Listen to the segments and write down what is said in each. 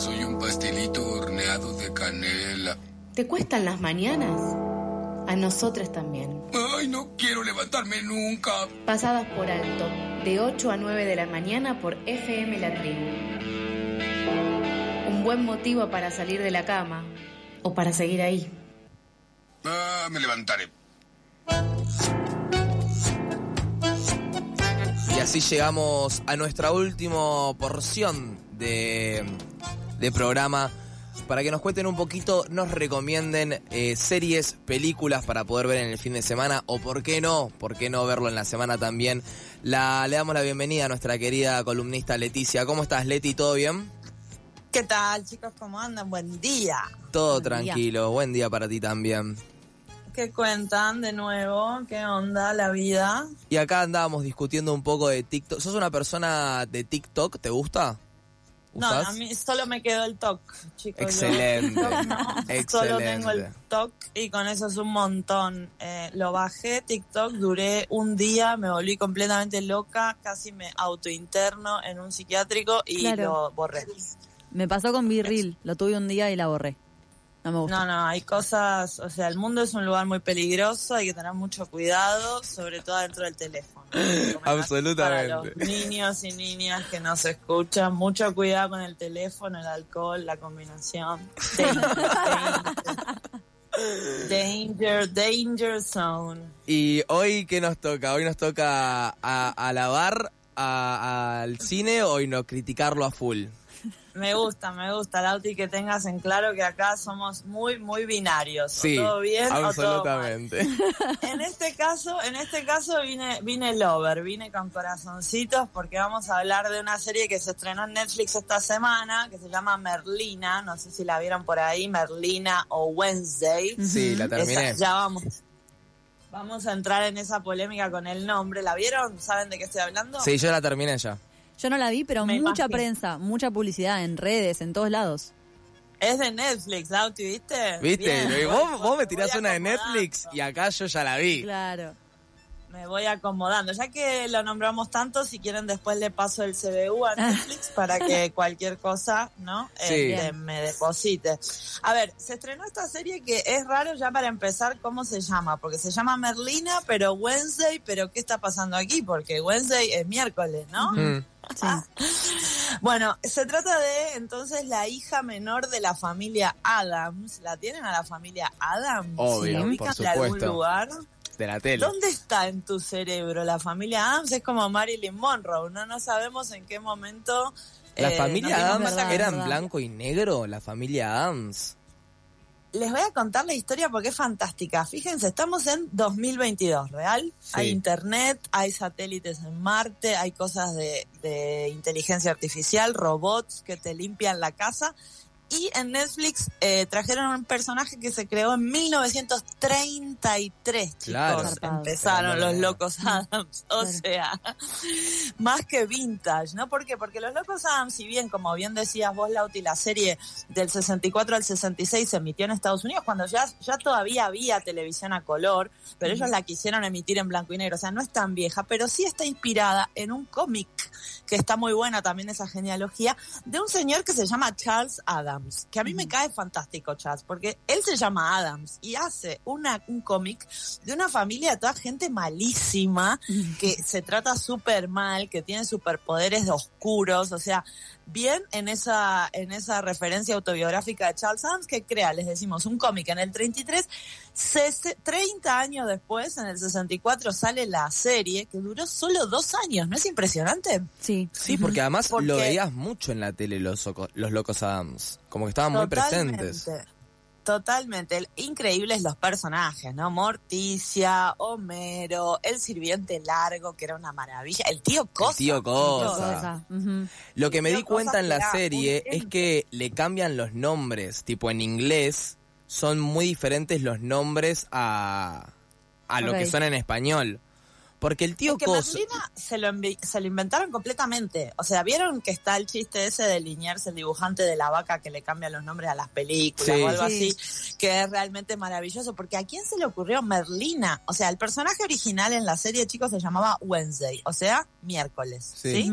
soy un pastelito horneado de canela. ¿Te cuestan las mañanas? A nosotros también. Ay, no quiero levantarme nunca. Pasadas por alto, de 8 a 9 de la mañana por FM La Tribu. Un buen motivo para salir de la cama o para seguir ahí. Ah, me levantaré. Y así llegamos a nuestra última porción de, de programa. Para que nos cuenten un poquito, nos recomienden eh, series, películas para poder ver en el fin de semana o por qué no, por qué no verlo en la semana también. La, le damos la bienvenida a nuestra querida columnista Leticia. ¿Cómo estás, Leti? ¿Todo bien? ¿Qué tal, chicos? ¿Cómo andan? Buen día. Todo Buen día. tranquilo, buen día para ti también. ¿Qué cuentan de nuevo? ¿Qué onda la vida? Y acá andábamos discutiendo un poco de TikTok. ¿Sos una persona de TikTok? ¿Te gusta? No, a mí solo me quedó el TOC, chicos. Yo- Excelente, Solo tengo el excelente. TOC y con eso es un montón. Eh, lo bajé, TikTok, duré un día, me volví completamente loca, casi me autointerno en un psiquiátrico y Claro. lo borré. Me pasó con Virril, lo tuve un día y la borré. No me gusta. No, no, hay cosas, o sea, el mundo es un lugar muy peligroso, hay que tener mucho cuidado, sobre todo dentro del teléfono. Absolutamente. Para los niños y niñas que nos escuchan, mucho cuidado con el teléfono, el alcohol, la combinación. Danger, danger, zone. Y hoy, ¿qué nos toca? Hoy nos toca a, alabar a- al cine o no criticarlo a full. Me gusta, me gusta, Lauti, que tengas en claro que acá somos muy, muy binarios. O Sí, todo bien o todo mal. absolutamente. En este caso, en este caso vine, vine lover, vine con corazoncitos porque vamos a hablar de una serie que se estrenó en Netflix esta semana, que se llama Merlina, no sé si la vieron por ahí, Merlina o Wednesday. Sí, la terminé. Esa- ya vamos. Vamos a entrar en esa polémica con el nombre. ¿La vieron? ¿Saben de qué estoy hablando? Sí, yo la terminé ya. Yo no la vi, pero Me mucha imagino. prensa, mucha publicidad en redes, en todos lados. Es de Netflix, Lauti, ¿viste? ¿Viste? Bien, vos, vos me tirás una de. Netflix y acá yo ya la vi. Claro. Me voy acomodando. Ya que lo nombramos tanto, si quieren después le paso el CBU a Netflix para que cualquier cosa, ¿no? Sí. Este, me deposite. A ver, se estrenó esta serie que es raro ya para empezar cómo se llama, porque se llama Merlina, pero Wednesday, pero ¿qué está pasando aquí? Porque Wednesday es miércoles, ¿no? Mm. Sí. Bueno, se trata de entonces la hija menor de la familia Adams. ¿La tienen a la familia Adams? Obvio, ¿La por ubican de algún lugar? De la tele. ¿Dónde está en tu cerebro la familia Adams? Es como Marilyn Monroe, no no sabemos en qué momento. La eh, familia dimos Adams cuenta que- era en verdad. blanco y negro, la familia Adams. Les voy a contar la historia porque es fantástica. Fíjense, estamos en 2022, ¿real? Sí. Hay internet, hay satélites en Marte, hay cosas de, de inteligencia artificial, robots que te limpian la casa. Y en Netflix eh, trajeron un personaje que se creó en 1933, chicos. Claro. Empezaron los Tremendo. locos Adams. O Claro. sea, más que vintage, ¿no? ¿Por qué? Porque los locos Adams, si bien, como bien decías vos, Lauti, la serie del 64 al 66 se emitió en Estados Unidos cuando ya, ya todavía había televisión a color, pero ellos la quisieron emitir en blanco y negro. O sea, no es tan vieja, pero sí está inspirada en un cómic que está muy buena también esa genealogía, de un señor que se llama Charles Adams, que a mí me cae fantástico Charles, porque él se llama Adams y hace una, un cómic de una familia de toda gente malísima, que se trata súper mal, que tiene superpoderes de oscuros, o sea, bien en esa, en esa referencia autobiográfica de Charles Adams que crea, les decimos, un cómic en el 33, sese- 30 años después, en el 64, sale la serie que duró solo dos años, ¿no es impresionante? Sí. Sí, porque además Porque- lo veías mucho en la tele los, los locos Adams. Como que estaban muy presentes. Totalmente. Increíbles los personajes, ¿no? Morticia, Homero, el sirviente largo, que era una maravilla. El tío Cosa. El tío Cosa. Lo que me di cuenta en la serie es que le cambian los nombres. Tipo, en inglés son muy diferentes los nombres a, a lo que son en español. Porque el tío Es que Coso. Merlina se lo, envi- se lo inventaron completamente. O sea, ¿vieron que está el chiste ese de Liniers, el dibujante de la vaca que le cambia los nombres a las películas Sí. o algo Sí. así? Que es realmente maravilloso. Porque ¿a quién se le ocurrió Merlina? O sea, el personaje original en la serie, chicos, se llamaba Wednesday, o sea, miércoles. Sí.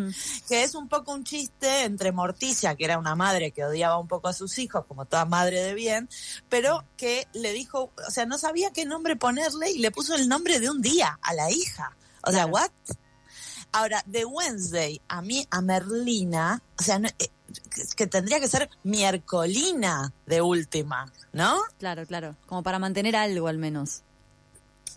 que es un poco un chiste entre Morticia, que era una madre que odiaba un poco a sus hijos, como toda madre de bien, pero que le dijo, o sea, no sabía qué nombre ponerle y le puso el nombre de un día a la hija. O sea. ¿what? Ahora, de Wednesday a mí, a Merlina, o sea, no- eh, que- que tendría que ser miércolina de última, ¿no? Claro, claro. Como para mantener algo al menos.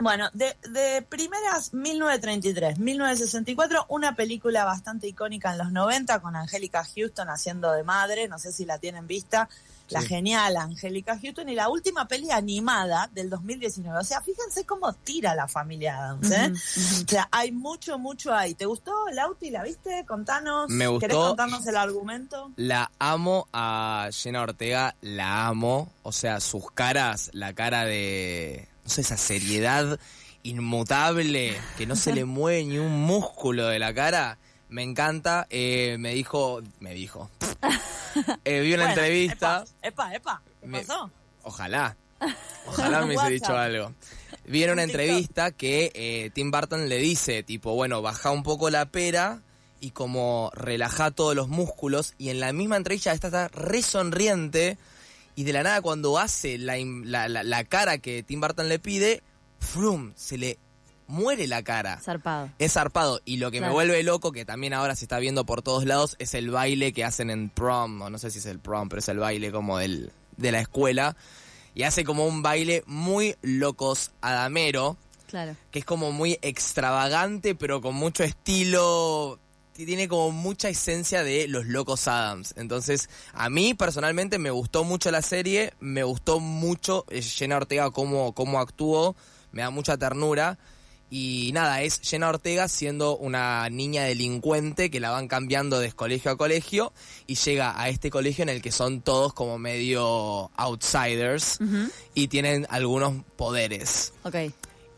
Bueno, de, de primeras 1933, 1964, una película bastante icónica en los 90 con Angélica Houston haciendo de madre, no sé si la tienen vista, la Sí. genial Angélica Houston y la última peli animada del 2019. O sea, fíjense cómo tira la familia Adams, ¿eh? O sea, hay mucho, mucho ahí. ¿Te gustó, Lauti? ¿La viste? Contanos. Me gustó. ¿Querés contarnos el argumento? La amo a Jenna Ortega, la amo. O sea, sus caras, la cara de. No sé, esa seriedad inmutable, que no se le mueve ni un músculo de la cara. Me encanta. Eh, me dijo. Me dijo. Eh, vi una Bueno, entrevista. Epa, epa, epa. ¿Qué Me- pasó? Ojalá. Ojalá me hubiese dicho algo. Vi en una entrevista que eh, Tim Burton le dice, tipo, bueno, baja un poco la pera y como relaja todos los músculos. Y en la misma entrevista esta está re sonriente. Y de la nada cuando hace la, la- la cara que Tim Burton le pide, ¡frum! Se le muere la cara. Zarpado. Es zarpado. Y lo que me vuelve loco, que también ahora se está viendo por todos lados, es el baile que hacen en prom. O no sé si es el prom, pero es el baile como del, de la escuela. Y hace como un baile muy locos adamero, Claro. que es como muy extravagante, pero con mucho estilo. Tiene como mucha esencia de los locos Adams. Entonces, a mí personalmente me gustó mucho la serie, me gustó mucho eh, Jenna Ortega cómo, cómo actuó, me da mucha ternura. Y nada, es Jenna Ortega siendo una niña delincuente que la van cambiando de colegio a colegio y llega a este colegio en el que son todos como medio outsiders y tienen algunos poderes. Ok.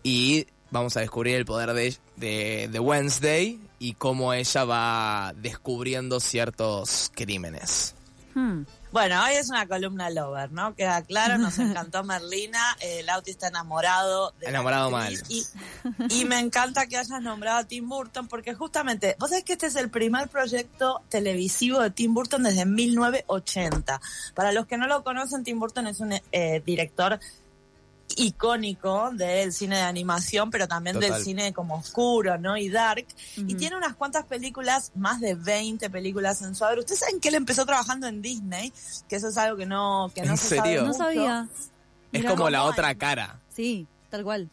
Y vamos a descubrir el poder de, de, de Wednesday y cómo ella va descubriendo ciertos crímenes. Hmm. Bueno, hoy es una columna lover, ¿no? Queda claro, nos encantó Merlina, eh, el Auti está enamorado de Enamorado mal. Y, y me encanta que hayas nombrado a Tim Burton porque justamente, vos sabés que este es el primer proyecto televisivo de Tim Burton desde 1980. Para los que no lo conocen, Tim Burton es un eh, director icónico del cine de animación, pero también Total. del cine como oscuro, ¿no? Y dark. Y tiene unas cuantas películas, más de 20 películas en su haber. Ustedes saben que él empezó trabajando en Disney, que eso es algo que no, que no ¿En se sabe? No sabía. Es Mirá. como la otra cara. Sí, tal cual.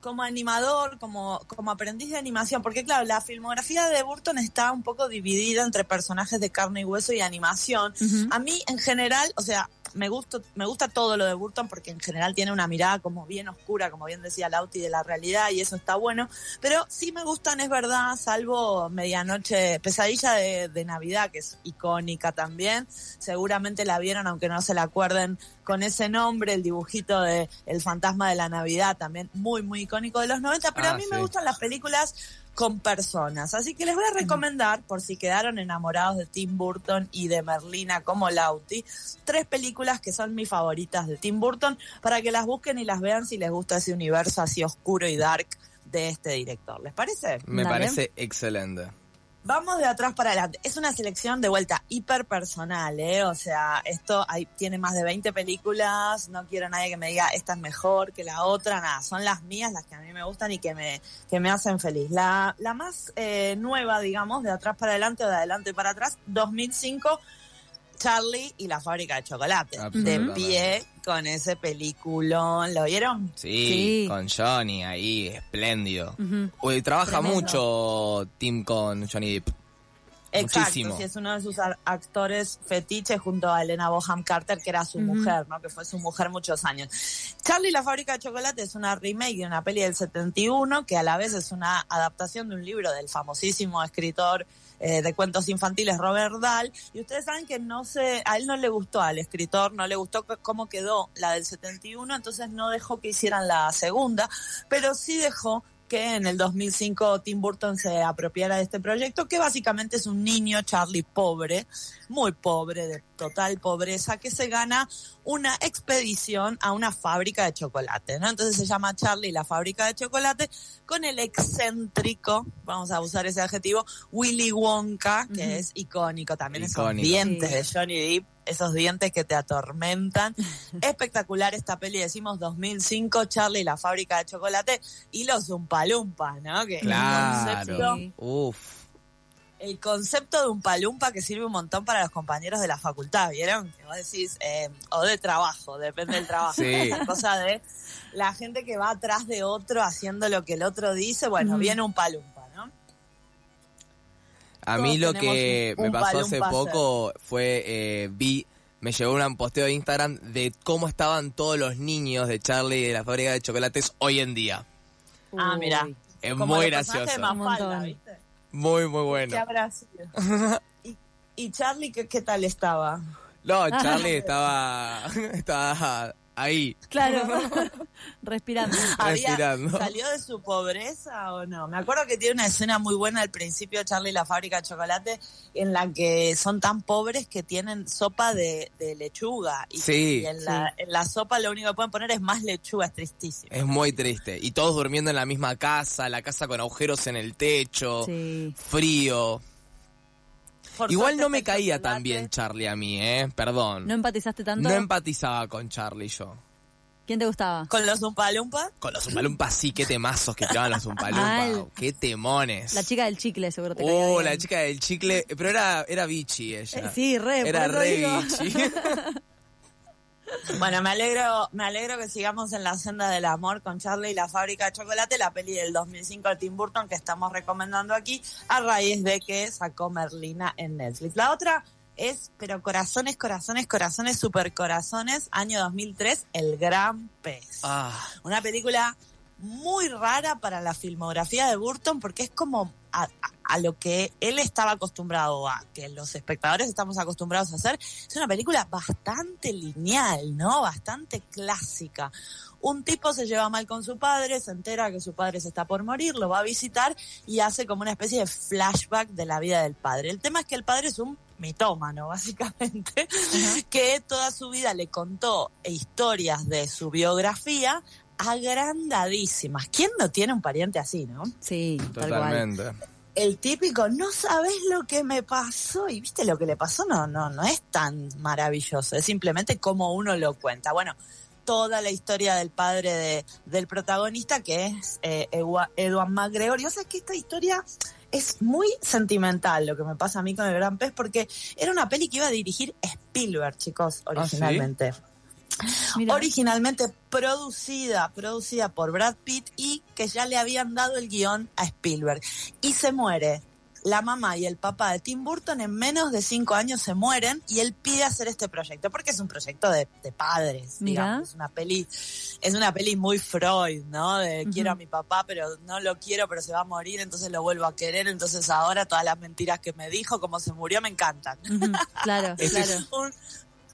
como animador, como, como aprendiz de animación, porque claro, la filmografía de Burton está un poco dividida entre personajes de carne y hueso y animación. A mí en general, o sea, me gusta, me gusta todo lo de Burton porque en general tiene una mirada como bien oscura, como bien decía Lauti, de la realidad y eso está bueno. Pero sí me gustan, es verdad, salvo Medianoche, Pesadilla de, de Navidad, que es icónica también. Seguramente la vieron, aunque no se la acuerden con ese nombre, el dibujito de El fantasma de la Navidad, también muy, muy icónico de los 90. Pero Ah, a mí me gustan las películas con personas. Así que les voy a recomendar, por si quedaron enamorados de Tim Burton y de Merlina como Lauti, tres películas que son mis favoritas de Tim Burton para que las busquen y las vean si les gusta ese universo así oscuro y dark de este director. ¿Les parece? Me Dale. parece excelente. Vamos de atrás para adelante. Es una selección de vuelta hiper personal, ¿eh? O sea, esto tiene más de 20 películas. No quiero nadie que me diga esta es mejor que la otra. Nada, son las mías, las que a mí me gustan y que me, que me hacen feliz. La, la más eh, nueva, digamos, de atrás para adelante o de adelante para atrás, 2005. Charlie y la fábrica de chocolate. De Absolutamente. pie con ese peliculón. ¿Lo vieron? Sí, Sí. con Johnny ahí, espléndido. Ujú. Uy, trabaja Tremendo. mucho Tim con Johnny Depp. Exacto, Muchísimo. sí, es uno de sus actores fetiche junto a Elena Boham Carter, que era su mujer, ¿no? Que fue su mujer muchos años. Charlie y la fábrica de chocolate es una remake de una peli del 71, que a la vez es una adaptación de un libro del famosísimo escritor eh, de cuentos infantiles Robert Dahl. Y ustedes saben que no se, a él no le gustó, al escritor no le gustó cómo quedó la del 71, entonces no dejó que hicieran la segunda, pero sí dejó que en el 2005 Tim Burton se apropiara de este proyecto, que básicamente es un niño Charlie pobre, muy pobre, de total pobreza, que se gana una expedición a una fábrica de chocolate, ¿no? Entonces se llama Charlie la fábrica de chocolate con el excéntrico, vamos a usar ese adjetivo, Willy Wonka, que es icónico también, esos dientes Sí. de Johnny Depp, esos dientes que te atormentan. Espectacular esta peli, decimos 2005, Charlie la fábrica de chocolate y los Umpalumpas, ¿no? Que concepto- Claro. Sí. Uf. El concepto de un palumpa que sirve un montón para los compañeros de la facultad, ¿vieron? Que vos decís, eh, o de trabajo, depende del trabajo. Sí. Esa cosa de la gente que va atrás de otro haciendo lo que el otro dice, bueno, viene un palumpa, ¿no? A mí lo que un- me un pasó hace poco fue, eh, vi, me llegó un posteo de Instagram de cómo estaban todos los niños de Charlie de la fábrica de chocolates hoy en día. Ah, Uy. mirá. Es Como muy gracioso. de Mafalda. ¿viste? Muy, muy ¿Qué bueno. habrá sido? ¿Y, y Charlie qué, qué tal estaba? No, Charlie estaba, estaba ahí. Claro. Respirando. Había- Respirando. ¿Salió de su pobreza o no? Me acuerdo que tiene una escena muy buena al principio de Charlie y la fábrica de chocolate en la que son tan pobres que tienen sopa de, de lechuga. Y, Sí. y en, la, en la sopa lo único que pueden poner es más lechuga, es tristísimo. Es muy triste. Y todos durmiendo en la misma casa, la casa con agujeros en el techo, Sí. frío. Por Igual no me caía tan bien Charlie a mí, ¿eh? Perdón. ¿No empatizaste tanto? No empatizaba con Charlie yo. ¿Quién te gustaba? ¿Con los Umpalumpa? Con los Umpalumpas sí, qué temazos que tiraban los Umpalumpas. Mal. Qué temones. La chica del chicle, seguro te Oh, la chica del chicle. Pero era, era bichi Eh, ella. sí, re, Era re bichi. Bueno, me alegro, me alegro que sigamos en la senda del amor con Charlie y la fábrica de chocolate, la peli del 2005 de Tim Burton que estamos recomendando aquí a raíz de que sacó Merlina en Netflix. La otra es, pero corazones, corazones, corazones, super corazones, año 2003, El Gran Pez. Ah, Una película muy rara para la filmografía de Burton porque es como a, a- a lo que él estaba acostumbrado a, que los espectadores estamos acostumbrados a hacer. Es una película bastante lineal, ¿no? Bastante clásica. Un tipo se lleva mal con su padre, se entera que su padre se está por morir, lo va a visitar y hace como una especie de flashback de la vida del padre. El tema es que el padre es un mitómano, básicamente, que toda su vida le contó historias de su biografía agrandadísimas. ¿Quién no tiene un pariente así, no? Sí, tal cual. El típico, no sabes lo que me pasó y viste lo que le pasó, no, no, no es tan maravilloso, es simplemente como uno lo cuenta. Bueno, toda la historia del padre de, del protagonista que es eh, Edward McGregor. Yo sé que esta historia es muy sentimental lo que me pasa a mí con el Gran Pez porque era una peli que iba a dirigir Spielberg, chicos, ¿Ah, sí? Originalmente Mira, originalmente producida, producida por Brad Pitt y que ya le habían dado el guion a Spielberg. Y se muere la mamá y el papá de Tim Burton en menos de cinco años se mueren y él pide hacer este proyecto porque es un proyecto de, de padres, Mirá. digamos, es una peli, es una peli muy Freud, ¿no? De quiero a mi papá pero no lo quiero pero se va a morir entonces lo vuelvo a querer entonces ahora todas las mentiras que me dijo como se murió me encantan. claro, claro. Un-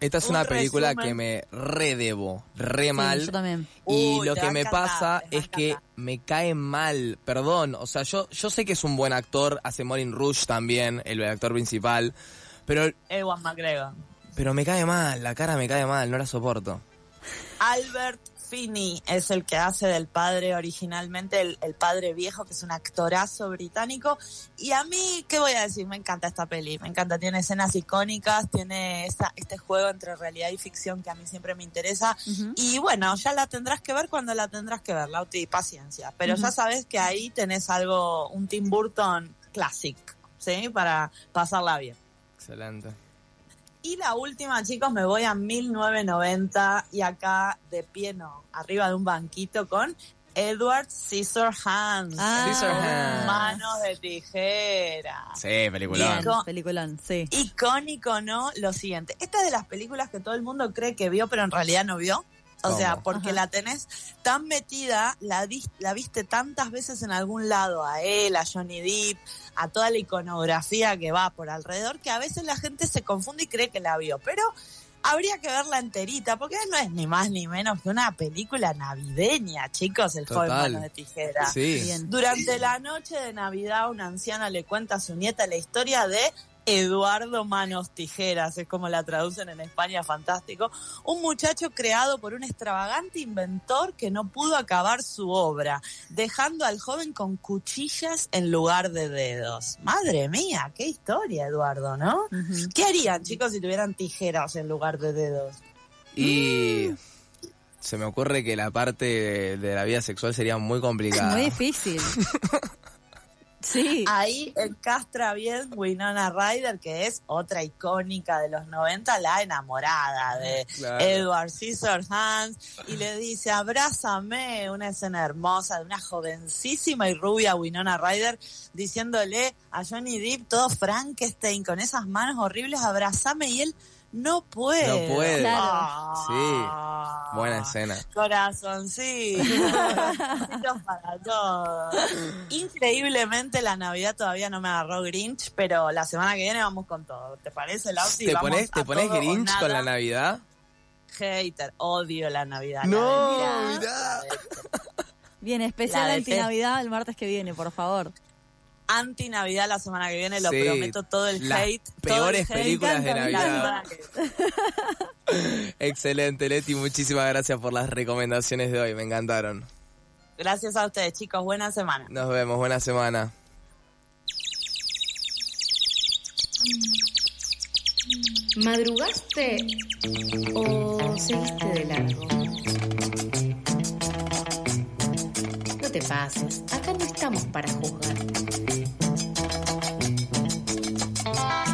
Esta es Un una película resumen. que me redebo, re Sí, mal. yo también. Y Uy, lo que me pasa es que me cae mal, perdón, o sea, yo, yo sé que es un buen actor, hace Morin Rouge también, el actor principal, pero, Ewan McGregor. pero me cae mal, la cara me cae mal, no la soporto. Albert Finney es el que hace del padre originalmente, el, el padre viejo, que es un actorazo británico. Y a mí, ¿qué voy a decir? Me encanta esta peli, me encanta. Tiene escenas icónicas, tiene esa, este juego entre realidad y ficción que a mí siempre me interesa. Y bueno, ya la tendrás que ver cuando la tendrás que ver, Lauti, paciencia. Pero ya sabes que ahí tenés algo, un Tim Burton classic, ¿sí? Para pasarla bien. Excelente. Y la última, chicos, me voy a 1990 y acá de pie, no, arriba de un banquito con Edward Scissorhands. Ah. Scissorhands. Manos de tijera. Sí, peliculón. Bien, peliculón, sí. Icónico, ¿no? Lo siguiente. Esta es de las películas que todo el mundo cree que vio, pero en realidad no vio. O ¿Cómo? sea, porque Ajá. la tenés tan metida, la, la viste tantas veces en algún lado, a él, a Johnny Depp, a toda la iconografía que va por alrededor, que a veces la gente se confunde y cree que la vio. Pero habría que verla enterita, porque no es ni más ni menos que una película navideña, chicos, el joven Total. mano de tijera. Sí. Bien. Durante la noche de Navidad, una anciana le cuenta a su nieta la historia de Eduardo Manos Tijeras, es como la traducen en España, fantástico. Un muchacho creado por un extravagante inventor que no pudo acabar su obra, dejando al joven con cuchillas en lugar de dedos. Madre mía, qué historia, Eduardo, ¿no? ¿Qué harían, chicos, si tuvieran tijeras en lugar de dedos? Y se me ocurre que la parte de, de la vida sexual sería muy complicada. Muy difícil. Sí. Ahí encastra bien Winona Ryder, que es otra icónica de los 90, la enamorada de Claro. Edward Scissorhands, y le dice, abrázame, una escena hermosa de una jovencísima y rubia Winona Ryder, diciéndole a Johnny Depp, todo Frankenstein, con esas manos horribles, abrázame, y él no puede. No puede. Claro. Ah. Sí, buena escena. Corazoncito. Para todos. Increíblemente la Navidad todavía no me agarró Grinch, pero la semana que viene vamos con todo. ¿Te parece, Lausi? ¿Te pones, te pones Grinch con la. Navidad? Hater, odio la Navidad. No, La mirá. detesto. Bien, especial La anti-Navidad el martes que viene, por favor. Anti-Navidad la semana que viene, lo Sí, prometo, todo el las hate. todo peores el hate. películas de Navidad. Excelente, Leti. Muchísimas gracias por las recomendaciones de hoy. Me encantaron. Gracias a ustedes, chicos. Buena semana. Nos vemos. Buena semana. ¿Madrugaste o seguiste de largo? No te pases, acá no estamos para juzgar.